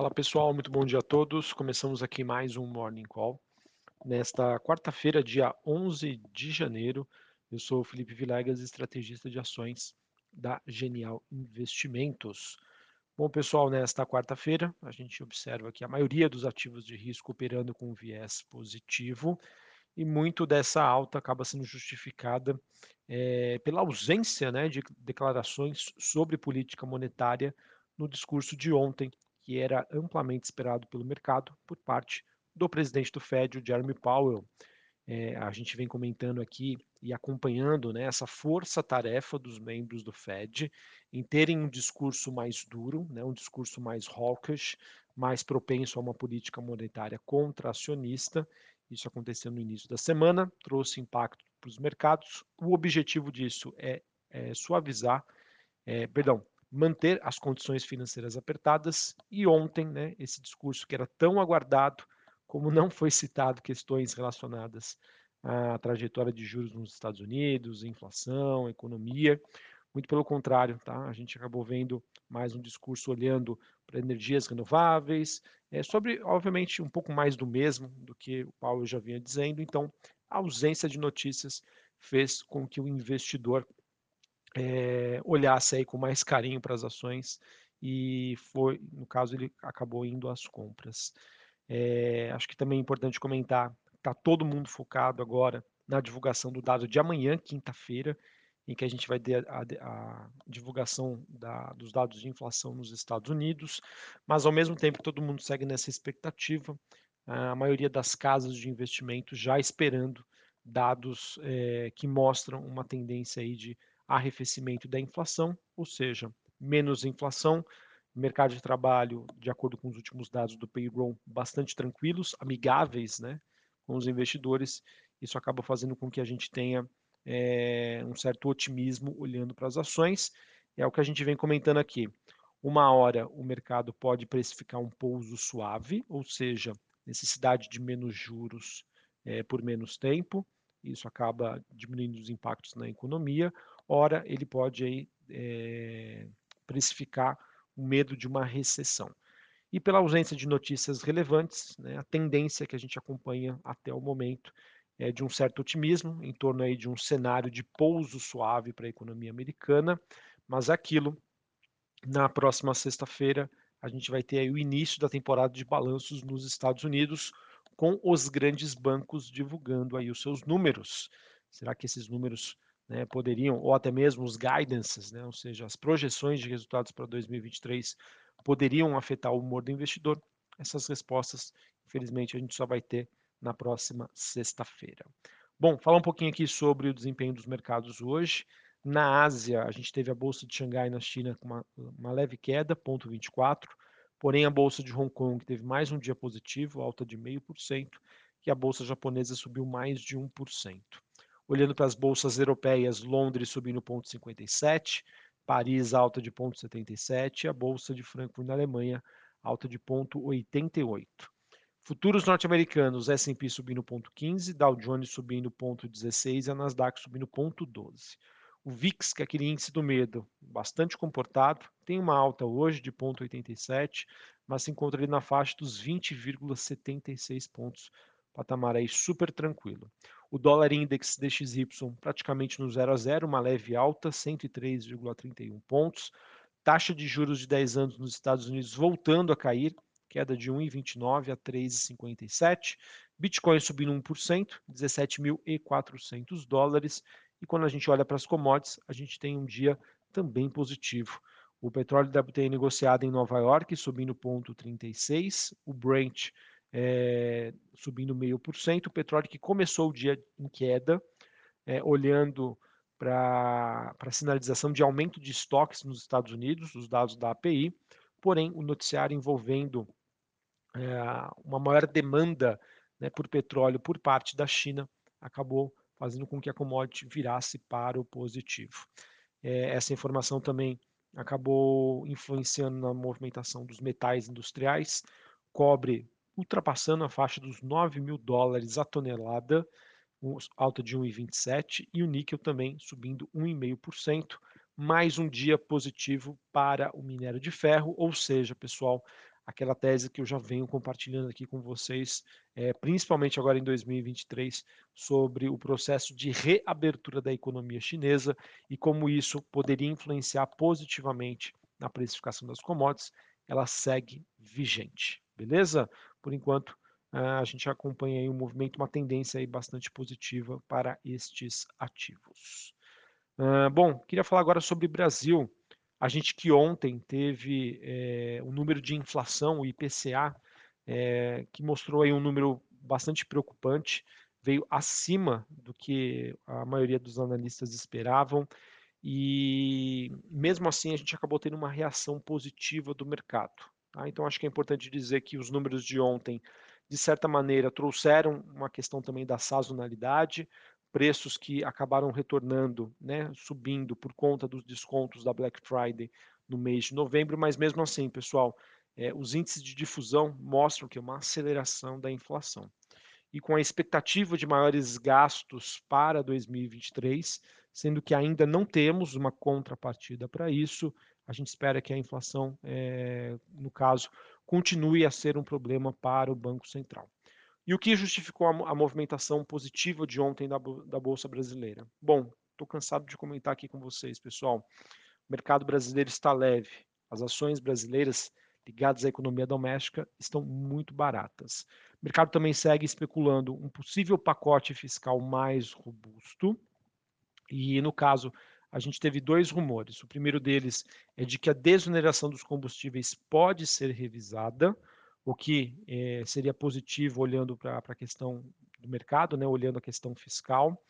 Fala pessoal, muito bom dia a todos. Começamos aqui mais um Morning Call. Nesta quarta-feira, dia 11 de janeiro, eu sou o Felipe Vilegas, estrategista de ações da Genial Investimentos. Bom, pessoal, nesta quarta-feira, a gente observa que a maioria dos ativos de risco operando com viés positivo e muito dessa alta acaba sendo justificada é, pela ausência né, de declarações sobre política monetária no discurso de ontem, que era amplamente esperado pelo mercado por parte do presidente do Fed, o Jeremy Powell. É, a gente vem comentando aqui e acompanhando né, essa força-tarefa dos membros do Fed em terem um discurso mais duro, né, um discurso mais hawkish, mais propenso a uma política monetária contracionista. Isso aconteceu no início da semana, trouxe impacto para os mercados. O objetivo disso é, é suavizar, é, perdão, manter as condições financeiras apertadas. E ontem, né, esse discurso que era tão aguardado, como não foi citado questões relacionadas à trajetória de juros nos Estados Unidos, inflação, economia, muito pelo contrário, tá? A gente acabou vendo mais um discurso olhando para energias renováveis, é, sobre, obviamente, um pouco mais do mesmo do que o Paulo já vinha dizendo. Então, a ausência de notícias fez com que o investidor é, olhasse aí com mais carinho para as ações e foi, no caso, ele acabou indo às compras. É, acho que também é importante comentar, está todo mundo focado agora na divulgação do dado de amanhã, quinta-feira, em que a gente vai ter a, a, divulgação da, dos dados de inflação nos Estados Unidos, mas ao mesmo tempo todo mundo segue nessa expectativa, a maioria das casas de investimento já esperando dados é, que mostram uma tendência aí de arrefecimento da inflação, ou seja, menos inflação, mercado de trabalho, de acordo com os últimos dados do payroll, bastante tranquilos, amigáveis né, com os investidores. Isso acaba fazendo com que a gente tenha é, um certo otimismo olhando para as ações. É o que a gente vem comentando aqui. Uma hora o mercado pode precificar um pouso suave, ou seja, necessidade de menos juros é, por menos tempo. Isso acaba diminuindo os impactos na economia ora ele pode aí, é, precificar o medo de uma recessão. E pela ausência de notícias relevantes, né, a tendência que a gente acompanha até o momento é de um certo otimismo em torno aí de um cenário de pouso suave para a economia americana, mas aquilo, na próxima sexta-feira, a gente vai ter o início da temporada de balanços nos Estados Unidos, com os grandes bancos divulgando aí os seus números. Será que esses números né, poderiam, ou até mesmo os guidances, né, ou seja, as projeções de resultados para 2023 poderiam afetar o humor do investidor? Essas respostas, infelizmente, a gente só vai ter na próxima sexta-feira. Bom, falar um pouquinho aqui sobre o desempenho dos mercados hoje. Na Ásia, a gente teve a bolsa de Xangai na China com uma, uma leve queda, 0,24, porém a bolsa de Hong Kong teve mais um dia positivo, alta de 0,5%, e a bolsa japonesa subiu mais de 1%. Olhando para as bolsas europeias, Londres subindo 0,57, Paris alta de 0,77 e a bolsa de Frankfurt na Alemanha alta de 0,88. Futuros norte-americanos, S&P subindo 0,15, Dow Jones subindo 0,16 e a Nasdaq subindo 0,12. O VIX, que é aquele índice do medo, bastante comportado, tem uma alta hoje de 0,87, mas se encontra ali na faixa dos 20,76 pontos, patamar aí super tranquilo. O dólar index DXY praticamente no 0 a 0, uma leve alta, 103,31 pontos. Taxa de juros de 10 anos nos Estados Unidos voltando a cair, queda de 1,29 a 3,57. Bitcoin subindo 1%, 17.400 dólares. E quando a gente olha para as commodities, a gente tem um dia também positivo. O petróleo WTI negociado em Nova York subindo 0,36, o Brent é, subindo meio por cento. O petróleo que começou o dia em queda, é, olhando para a sinalização de aumento de estoques nos Estados Unidos, os dados da API, porém o noticiário envolvendo é, uma maior demanda né, por petróleo por parte da China acabou fazendo com que a commodity virasse para o positivo. É, essa informação também acabou influenciando na movimentação dos metais industriais, cobre ultrapassando a faixa dos 9 mil dólares a tonelada, alta de 1,27, e o níquel também subindo 1,5%, mais um dia positivo para o minério de ferro, ou seja, pessoal, aquela tese que eu já venho compartilhando aqui com vocês, é, principalmente agora em 2023, sobre o processo de reabertura da economia chinesa e como isso poderia influenciar positivamente na precificação das commodities, ela segue vigente, beleza? Por enquanto, a gente acompanha aí um movimento, uma tendência aí bastante positiva para estes ativos. bom, queria falar agora sobre Brasil. A gente que ontem teve é, um número de inflação, o IPCA, é, que mostrou aí um número bastante preocupante, veio acima do que a maioria dos analistas esperavam e mesmo assim a gente acabou tendo uma reação positiva do mercado. Tá? Então acho que é importante dizer que os números de ontem, de certa maneira, trouxeram uma questão também da sazonalidade, preços que acabaram retornando, né, subindo por conta dos descontos da Black Friday no mês de novembro, mas mesmo assim, pessoal, é, os índices de difusão mostram que é uma aceleração da inflação. E com a expectativa de maiores gastos para 2023, sendo que ainda não temos uma contrapartida para isso, a gente espera que a inflação, é, no caso, continue a ser um problema para o Banco Central. E o que justificou a, a movimentação positiva de ontem da, da Bolsa Brasileira? Bom, estou cansado de comentar aqui com vocês, pessoal. O mercado brasileiro está leve. As ações brasileiras ligadas à economia doméstica estão muito baratas. O mercado também segue especulando um possível pacote fiscal mais robusto. E, no caso, a gente teve dois rumores. O primeiro deles é de que a desoneração dos combustíveis pode ser revisada o que eh, seria positivo olhando para a questão do mercado, né, olhando a questão fiscal.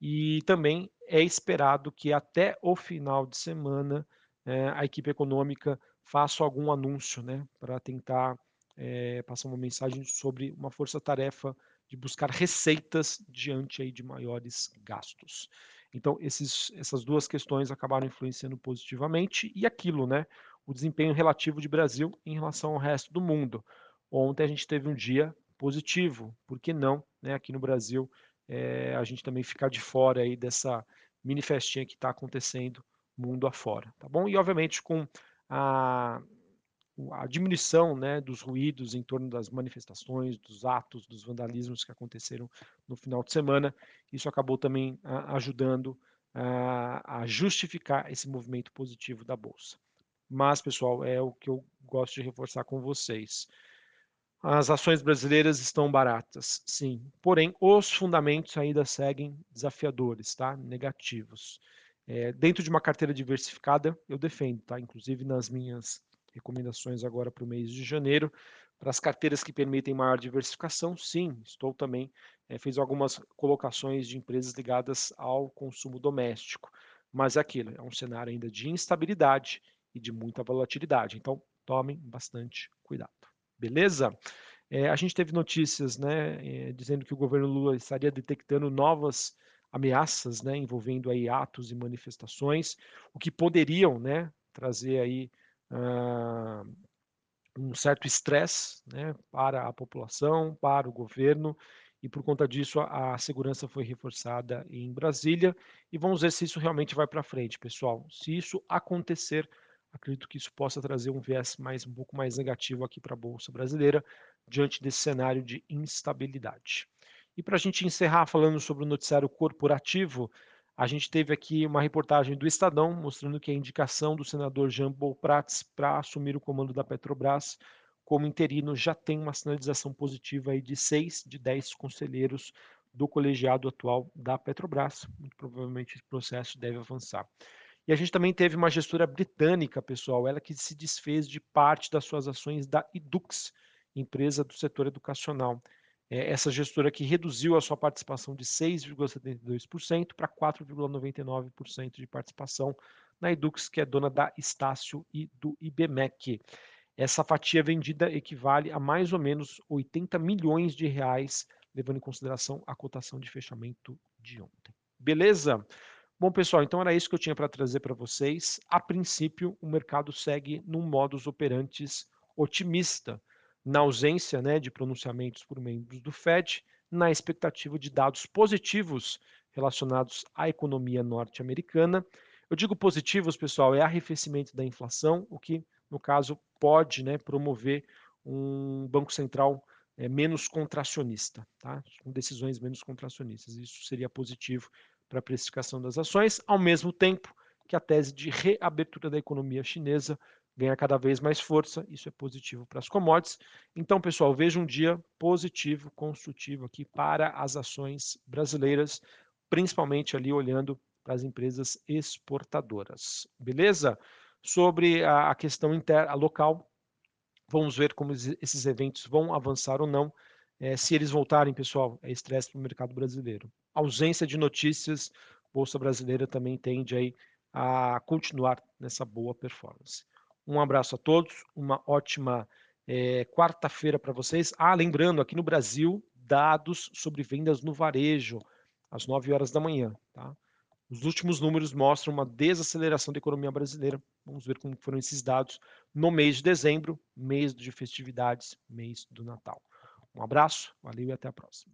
E também é esperado que até o final de semana eh, a equipe econômica faça algum anúncio né, para tentar eh, passar uma mensagem sobre uma força-tarefa de buscar receitas diante aí de maiores gastos. Então, esses, essas duas questões acabaram influenciando positivamente e aquilo, né? O desempenho relativo de Brasil em relação ao resto do mundo. Ontem a gente teve um dia positivo, por que não, né, aqui no Brasil, é, a gente também ficar de fora aí dessa mini festinha que está acontecendo mundo afora, tá bom? E obviamente com a, a diminuição né, dos ruídos em torno das manifestações, dos atos, dos vandalismos que aconteceram no final de semana, isso acabou também a, ajudando a, a justificar esse movimento positivo da Bolsa. Mas, pessoal, é o que eu gosto de reforçar com vocês. As ações brasileiras estão baratas, sim. Porém, os fundamentos ainda seguem desafiadores, tá? Negativos. É, dentro de uma carteira diversificada, eu defendo, tá? Inclusive nas minhas recomendações agora para o mês de janeiro, para as carteiras que permitem maior diversificação, sim, estou também, é, fiz algumas colocações de empresas ligadas ao consumo doméstico. Mas é aquilo, é um cenário ainda de instabilidade e de muita volatilidade. Então, tomem bastante cuidado. Beleza? É, a gente teve notícias né, é, dizendo que o governo Lula estaria detectando novas ameaças né, envolvendo aí atos e manifestações, o que poderiam né, trazer aí uh, um certo estresse né, para a população, para o governo, e por conta disso a, a, segurança foi reforçada em Brasília. E vamos ver se isso realmente vai para frente, pessoal. Se isso acontecer, acredito que isso possa trazer um viés mais um pouco mais negativo aqui para a bolsa brasileira diante desse cenário de instabilidade. E para a gente encerrar falando sobre o noticiário corporativo, a gente teve aqui uma reportagem do Estadão mostrando que a indicação do senador Jean Paul Prats para assumir o comando da Petrobras como interino já tem uma sinalização positiva aí de seis de dez conselheiros do colegiado atual da Petrobras. Muito provavelmente esse processo deve avançar. E a gente também teve uma gestora britânica, pessoal, ela que se desfez de parte das suas ações da Edux, empresa do setor educacional. É, essa gestora que reduziu a sua participação de 6,72% para 4,99% de participação na Edux, que é dona da Estácio e do IBMEC. Essa fatia vendida equivale a mais ou menos 80 milhões de reais, levando em consideração a cotação de fechamento de ontem. Beleza? Bom, pessoal, então era isso que eu tinha para trazer para vocês. A princípio, o mercado segue num modus operantes otimista, na ausência né, de pronunciamentos por membros do Fed, na expectativa de dados positivos relacionados à economia norte-americana. Eu digo positivos, pessoal, é arrefecimento da inflação, o que, no caso, pode né, promover um Banco Central é, menos contracionista, tá? com decisões menos contracionistas. Isso seria positivo para a precificação das ações, ao mesmo tempo que a tese de reabertura da economia chinesa ganha cada vez mais força, isso é positivo para as commodities. Então, pessoal, veja um dia positivo, construtivo aqui para as ações brasileiras, principalmente ali olhando para as empresas exportadoras. Beleza? Sobre a questão interna, local, vamos ver como esses eventos vão avançar ou não. É, se eles voltarem, pessoal, é estresse para o mercado brasileiro. Ausência de notícias, Bolsa Brasileira também tende aí a continuar nessa boa performance. Um abraço a todos, uma ótima é, quarta-feira para vocês. Ah, lembrando, aqui no Brasil, dados sobre vendas no varejo, às 9 horas da manhã. Tá? Os últimos números mostram uma desaceleração da economia brasileira. Vamos ver como foram esses dados no mês de dezembro, mês de festividades, mês do Natal. Um abraço, valeu e até a próxima.